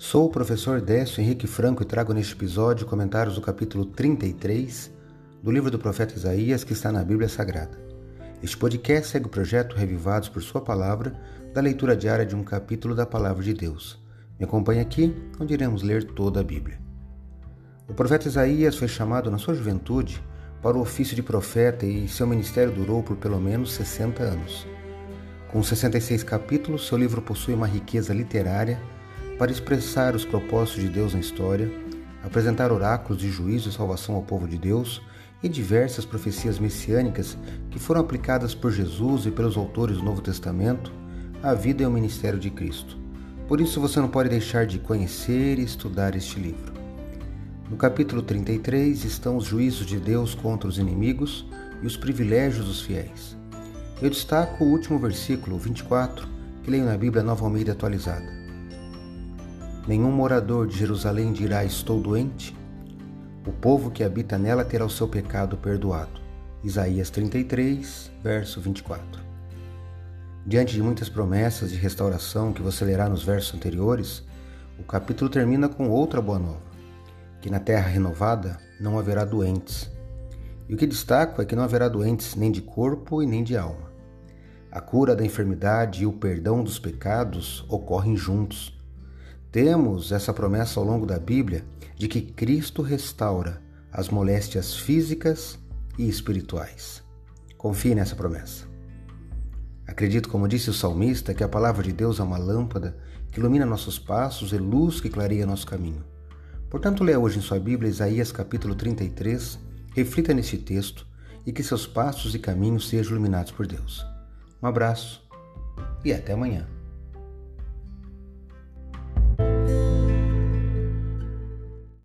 Sou o professor Décio Henrique Franco e trago neste episódio comentários do capítulo 33 do livro do profeta Isaías que está na Bíblia Sagrada. Este podcast segue o projeto Revivados por Sua Palavra, da leitura diária de um capítulo da Palavra de Deus. Me acompanhe aqui, onde iremos ler toda a Bíblia. O profeta Isaías foi chamado na sua juventude para o ofício de profeta e seu ministério durou por pelo menos 60 anos. Com 66 capítulos, seu livro possui uma riqueza literária para expressar os propósitos de Deus na história, apresentar oráculos de juízo e salvação ao povo de Deus e diversas profecias messiânicas que foram aplicadas por Jesus e pelos autores do Novo Testamento à vida e ao ministério de Cristo. Por isso você não pode deixar de conhecer e estudar este livro. No capítulo 33 estão os juízos de Deus contra os inimigos e os privilégios dos fiéis. Eu destaco o último versículo, 24, que leio na Bíblia Nova Almeida atualizada. Nenhum morador de Jerusalém dirá estou doente. O povo que habita nela terá o seu pecado perdoado. Isaías 33, verso 24. Diante de muitas promessas de restauração que você lerá nos versos anteriores, o capítulo termina com outra boa nova que na terra renovada não haverá doentes. E o que destaco é que não haverá doentes nem de corpo e nem de alma. A cura da enfermidade e o perdão dos pecados ocorrem juntos. Temos essa promessa ao longo da Bíblia de que Cristo restaura as moléstias físicas e espirituais. Confie nessa promessa. Acredito, como disse o salmista, que a palavra de Deus é uma lâmpada que ilumina nossos passos e luz que clareia nosso caminho. Portanto, leia hoje em sua Bíblia Isaías capítulo 33, reflita nesse texto e que seus passos e caminhos sejam iluminados por Deus. Um abraço e até amanhã.